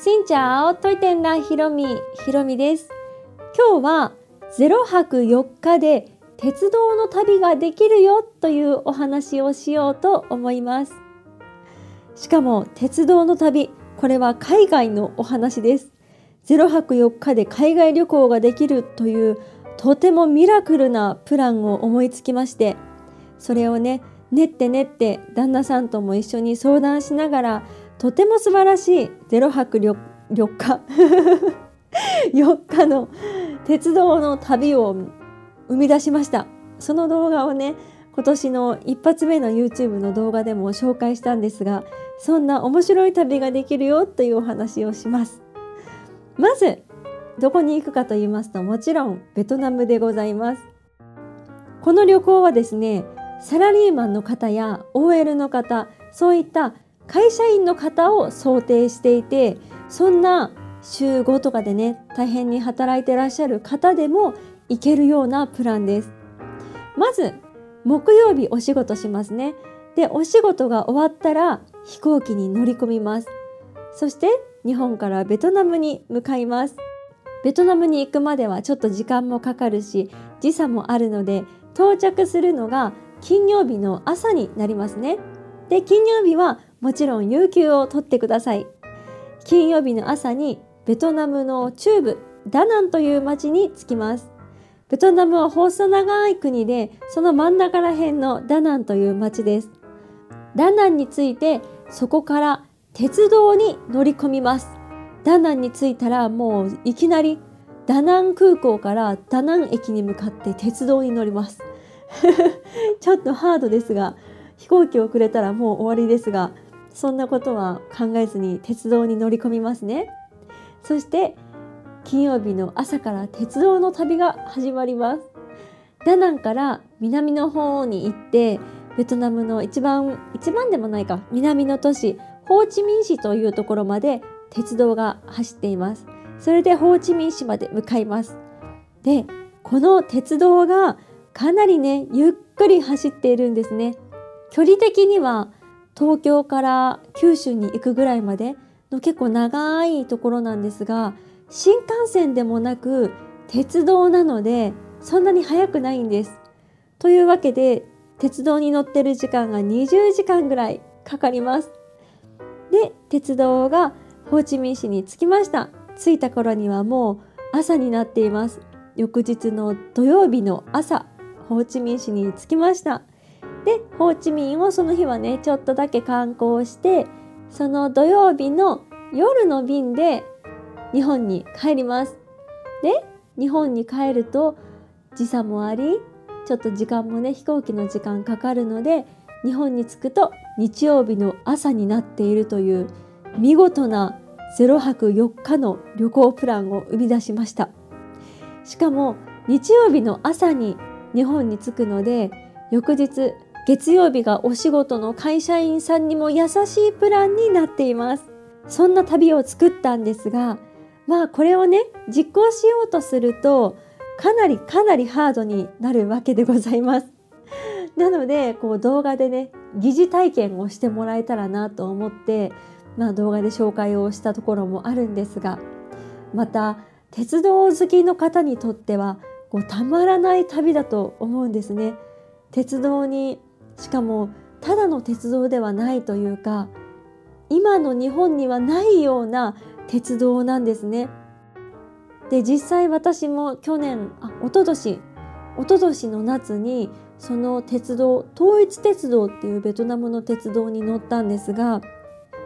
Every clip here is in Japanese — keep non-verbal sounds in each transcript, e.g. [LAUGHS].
しんちゃお、といてんらひろみ、ひろみです。今日は0泊4日で鉄道の旅ができるよというお話をしようと思います。しかも鉄道の旅、これは海外のお話です。0泊4日で海外旅行ができるというとてもミラクルなプランを思いつきまして、それをね、練って練って旦那さんとも一緒に相談しながらとても素晴らしい0泊 4, 4日4日の鉄道の旅を生み出しました。その動画をね今年の一発目の YouTube の動画でも紹介したんですがそんな面白い旅ができるよというお話をします。まずどこに行くかと言いますともちろんベトナムでございます。この旅行はですねサラリーマンの方や OL の方そういった会社員の方を想定していてそんな週5とかでね大変に働いてらっしゃる方でも行けるようなプランです。まず木曜日お仕事しますね。でお仕事が終わったら飛行機に乗り込みます。そして日本からベトナムに向かいます。ベトナムに行くまではちょっと時間もかかるし時差もあるので到着するのが金曜日の朝になりますね。で金曜日はもちろん有給を取ってください。金曜日の朝にベトナムの中部ダナンという町に着きます。ベトナムは細長い国でその真ん中ら辺のダナンという町です。ダナンに着いてそこから鉄道に乗り込みます。ダナンに着いたらもういきなりダナン空港からダナン駅に向かって鉄道に乗ります。[LAUGHS] ちょっとハードですが飛行機をくれたらもう終わりですがそんなことは考えずに鉄道に乗り込みますね。そして金曜日の朝から鉄道の旅が始まります。ダナンから南の方に行ってベトナムの一番一番でもないか南の都市ホーチミン市というところまで鉄道が走っています。それでホーチミン市まで向かいます。でこの鉄道がかなりねゆっくり走っているんですね。距離的には東京から九州に行くぐらいまでの結構長いところなんですが新幹線でもなく鉄道なのでそんなに速くないんです。というわけで鉄道に乗ってる時間が20時間ぐらいかかります。で鉄道がホーチミン市に着きました。着いた頃にはもう朝になっています。翌日の土曜日の朝ホーチミン市に着きました。でホーチミンをその日はねちょっとだけ観光してその土曜日の夜の便で日本に帰ります。で日本に帰ると時差もありちょっと時間もね飛行機の時間かかるので日本に着くと日曜日の朝になっているという見事な0泊4日の旅行プランを生み出しましたしかも日曜日の朝に日本に着くので翌日月曜日がお仕事の会社員さんにも優しいプランになっています。そんな旅を作ったんですがまあこれをね実行しようとするとかなりかなりハードになるわけでございます。[LAUGHS] なのでこう動画でね疑似体験をしてもらえたらなと思ってまあ動画で紹介をしたところもあるんですがまた鉄道好きの方にとってはこうたまらない旅だと思うんですね。鉄道にしかもただの鉄道ではないというか今の日本にはないような鉄道なんですね。で実際私も去年あ一昨年一昨年の夏にその鉄道統一鉄道っていうベトナムの鉄道に乗ったんですが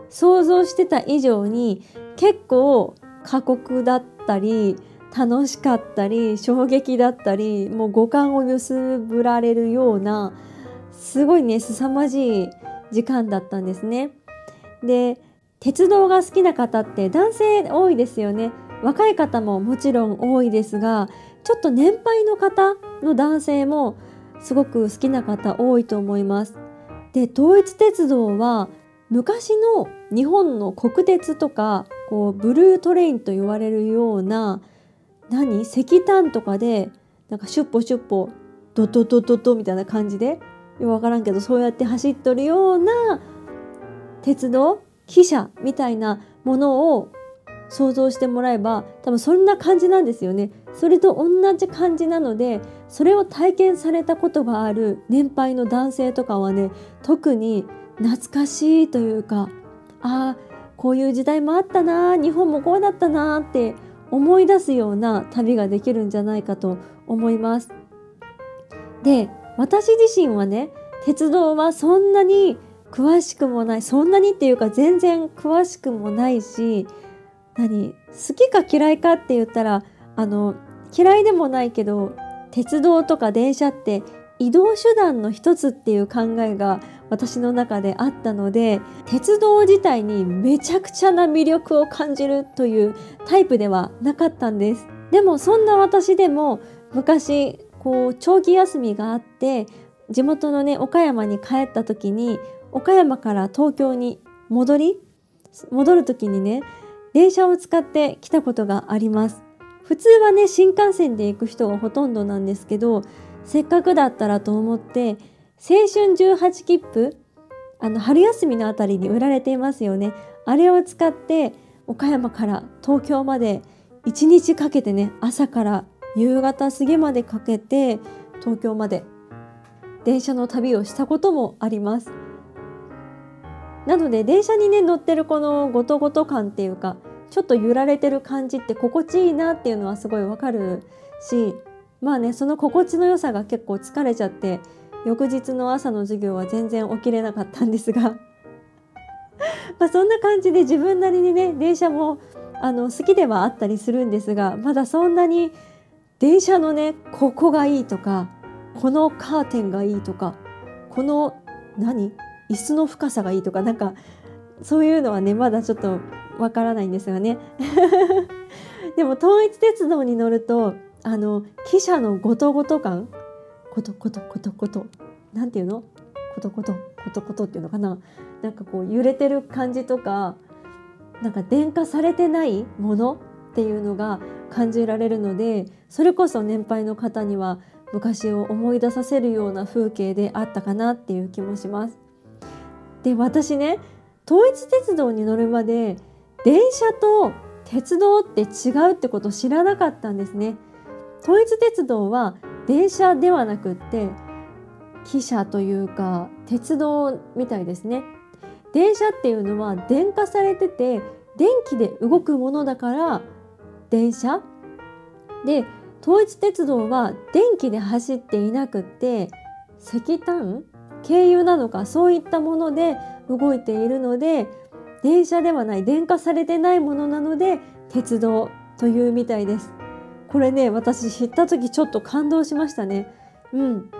想像してた以上に結構過酷だったり楽しかったり衝撃だったりもう五感を揺すぶられるようなすごいね凄まじい時間だったんですね。で鉄道が好きな方って男性多いですよね若い方ももちろん多いですがちょっと年配の方の男性もすごく好きな方多いと思います。で統一鉄道は昔の日本の国鉄とかこうブルートレインと言われるような何？石炭とかでなんかシュッポシュッポドドドドドみたいな感じでよくわからんけどそうやって走っとるような鉄道汽車みたいなものを想像してもらえば多分そんな感じなんですよね。それと同じ感じなのでそれを体験されたことがある年配の男性とかはね特に懐かしいというかああこういう時代もあったな日本もこうだったなって思い出すような旅ができるんじゃないかと思います。で私自身はね鉄道はそんなに詳しくもないそんなにっていうか全然詳しくもないし何好きか嫌いかって言ったらあの嫌いでもないけど鉄道とか電車って移動手段の一つっていう考えが私の中であったので鉄道自体にめちゃくちゃな魅力を感じるというタイプではなかったんです。でもそんな私でも昔こう長期休みがあって地元のね岡山に帰った時に岡山から東京に戻り戻る時にね電車を使って来たことがあります。普通はね新幹線で行く人がほとんどなんですけどせっかくだったらと思って青春18切符あの春休みのあたりに売られていますよね。あれを使って岡山から東京まで1日かけてね朝から夕方過ぎまでかけて東京まで電車の旅をしたこともあります。なので電車にね乗ってるこのゴトゴト感っていうかちょっと揺られてる感じって心地いいなっていうのはすごいわかるしまあねその心地の良さが結構疲れちゃって翌日の朝の授業は全然起きれなかったんですが [LAUGHS] まそんな感じで自分なりにね電車もあの好きではあったりするんですがまだそんなに電車のねここがいいとかこのカーテンがいいとかこの何椅子の深さがいいとかなんかそういうのはねまだちょっとわからないんですよね。[LAUGHS] でも統一鉄道に乗るとあの汽車のゴトゴト感コトコトコトコトなんていうの？コトコトコトコトっていうのかな？なんかこう揺れてる感じとかなんか電化されてないものっていうのが感じられるのでそれこそ年配の方には昔を思い出させるような風景であったかなっていう気もします。で私ね統一鉄道に乗るまで電車と鉄道って違うってことを知らなかったんですね。統一鉄道は電車ではなくって汽車というか鉄道みたいですね。電車っていうのは電化されてて電気で動くものだから電車？で統一鉄道は電気で走っていなくって石炭？軽油なのか？そういったもので動いているので電車ではない電化されてないものなので鉄道というみたいです。これね私知った時ちょっと感動しましたね。うん。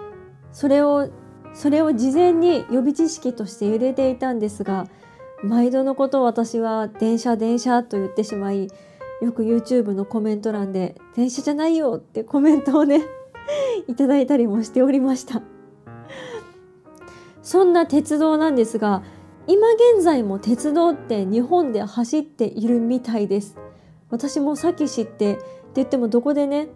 それをそれを事前に予備知識として入れていたんですが毎度のこと私は電車電車と言ってしまいよく YouTube のコメント欄で「電車じゃないよ」ってコメントをね [LAUGHS] いただいたりもしておりました。[LAUGHS] そんな鉄道なんですが今現在も鉄道って日本で走っているみたいです。私もさっき知ってって言ってもどこでね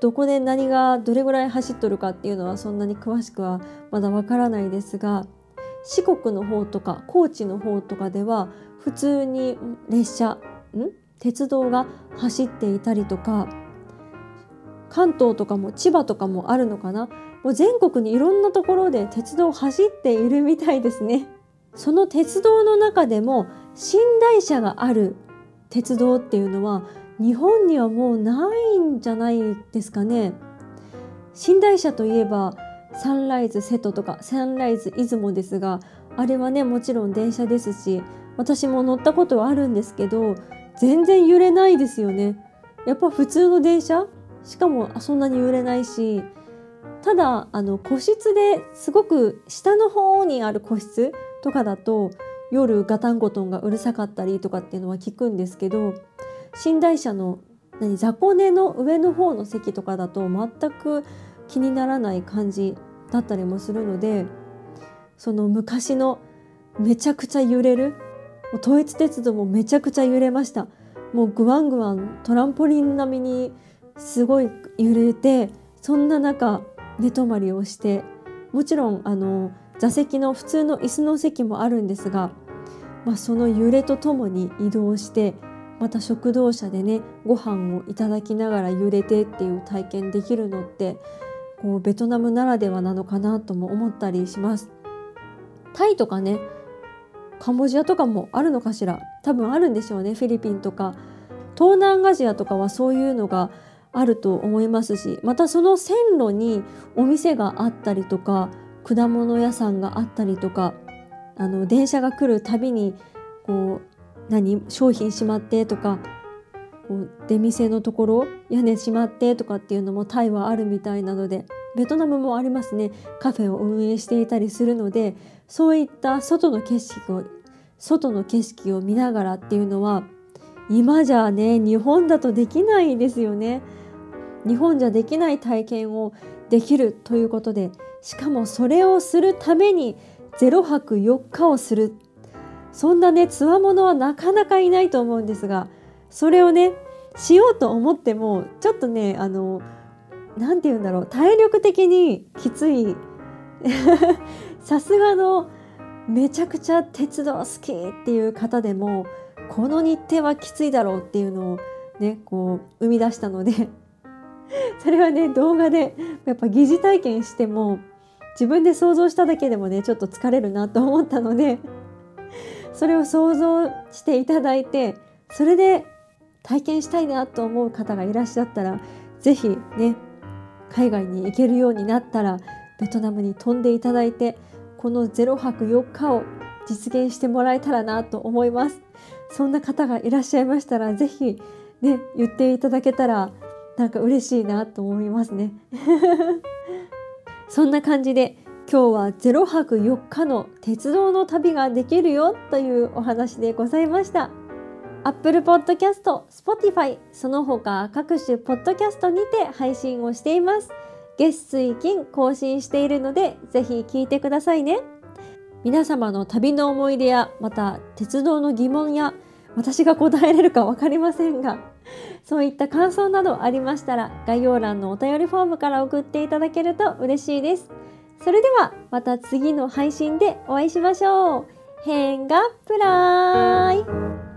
どこで何がどれぐらい走っとるかっていうのはそんなに詳しくはまだわからないですが四国の方とか高知の方とかでは普通に列車ん？鉄道が走っていたりとか関東とかも千葉とかもあるのかな？もう全国にいろんなところで鉄道走っているみたいですね。その鉄道の中でも寝台車がある鉄道っていうのは日本にはもうないんじゃないですかね。寝台車といえばサンライズ瀬戸とかサンライズ出雲ですがあれはねもちろん電車ですし私も乗ったことはあるんですけど全然揺れないですよね。やっぱ普通の電車？しかもそんなに揺れないしただあの個室ですごく下の方にある個室とかだと夜ガタンゴトンがうるさかったりとかっていうのは聞くんですけど寝台車の何雑魚寝の上の方の席とかだと全く気にならない感じだったりもするのでその昔のめちゃくちゃ揺れるもう統一鉄道もめちゃくちゃ揺れましたもうグワングワントランポリン並みにすごい揺れてそんな中寝泊まりをしてもちろんあの座席の普通の椅子の席もあるんですが、まあ、その揺れとともに移動してまた食堂車でねご飯をいただきながら揺れてっていう体験できるのってこうベトナムならではなのかなとも思ったりします。タイとかねカンボジアとかもあるのかしら？多分あるんでしょうねフィリピンとか。東南アジアとかはそういうのがあると思いますしまたその線路にお店があったりとか果物屋さんがあったりとかあの電車が来るたびにこう何？商品しまってとかこう出店のところ屋根しまってとかっていうのもタイはあるみたいなのでベトナムもありますねカフェを運営していたりするのでそういった外の景色を外の景色を見ながらっていうのは今じゃね日本だとできないですよね。日本じゃできない体験をできるということでしかもそれをするために0泊4日をするそんなねつわものはなかなかいないと思うんですがそれをねしようと思ってもちょっとねあの何て言うんだろう。体力的にきつい。[LAUGHS] さすがのめちゃくちゃ鉄道好きっていう方でもこの日程はきついだろうっていうのをねこう生み出したので [LAUGHS] それはね動画でやっぱ疑似体験しても自分で想像しただけでもねちょっと疲れるなと思ったのでそれを想像していただいてそれで体験したいなと思う方がいらっしゃったら是非ね海外に行けるようになったらベトナムに飛んでいただいてこの0泊4日を実現してもらえたらなと思いますそんな方がいらっしゃいましたら是非ね言っていただけたらなんか嬉しいなと思いますね [LAUGHS] そんな感じで今日は0泊4日の鉄道の旅ができるよというお話でございました。Apple Podcast、Spotify、その他各種ポッドキャストにて配信をしています。月水金更新しているのでぜひ聞いてくださいね。皆様の旅の思い出やまた鉄道の疑問や私が答えれるか分かりませんがそういった感想などありましたら概要欄のお便りフォームから送っていただけると嬉しいです。それではまた次の配信でお会いしましょう。変がプライ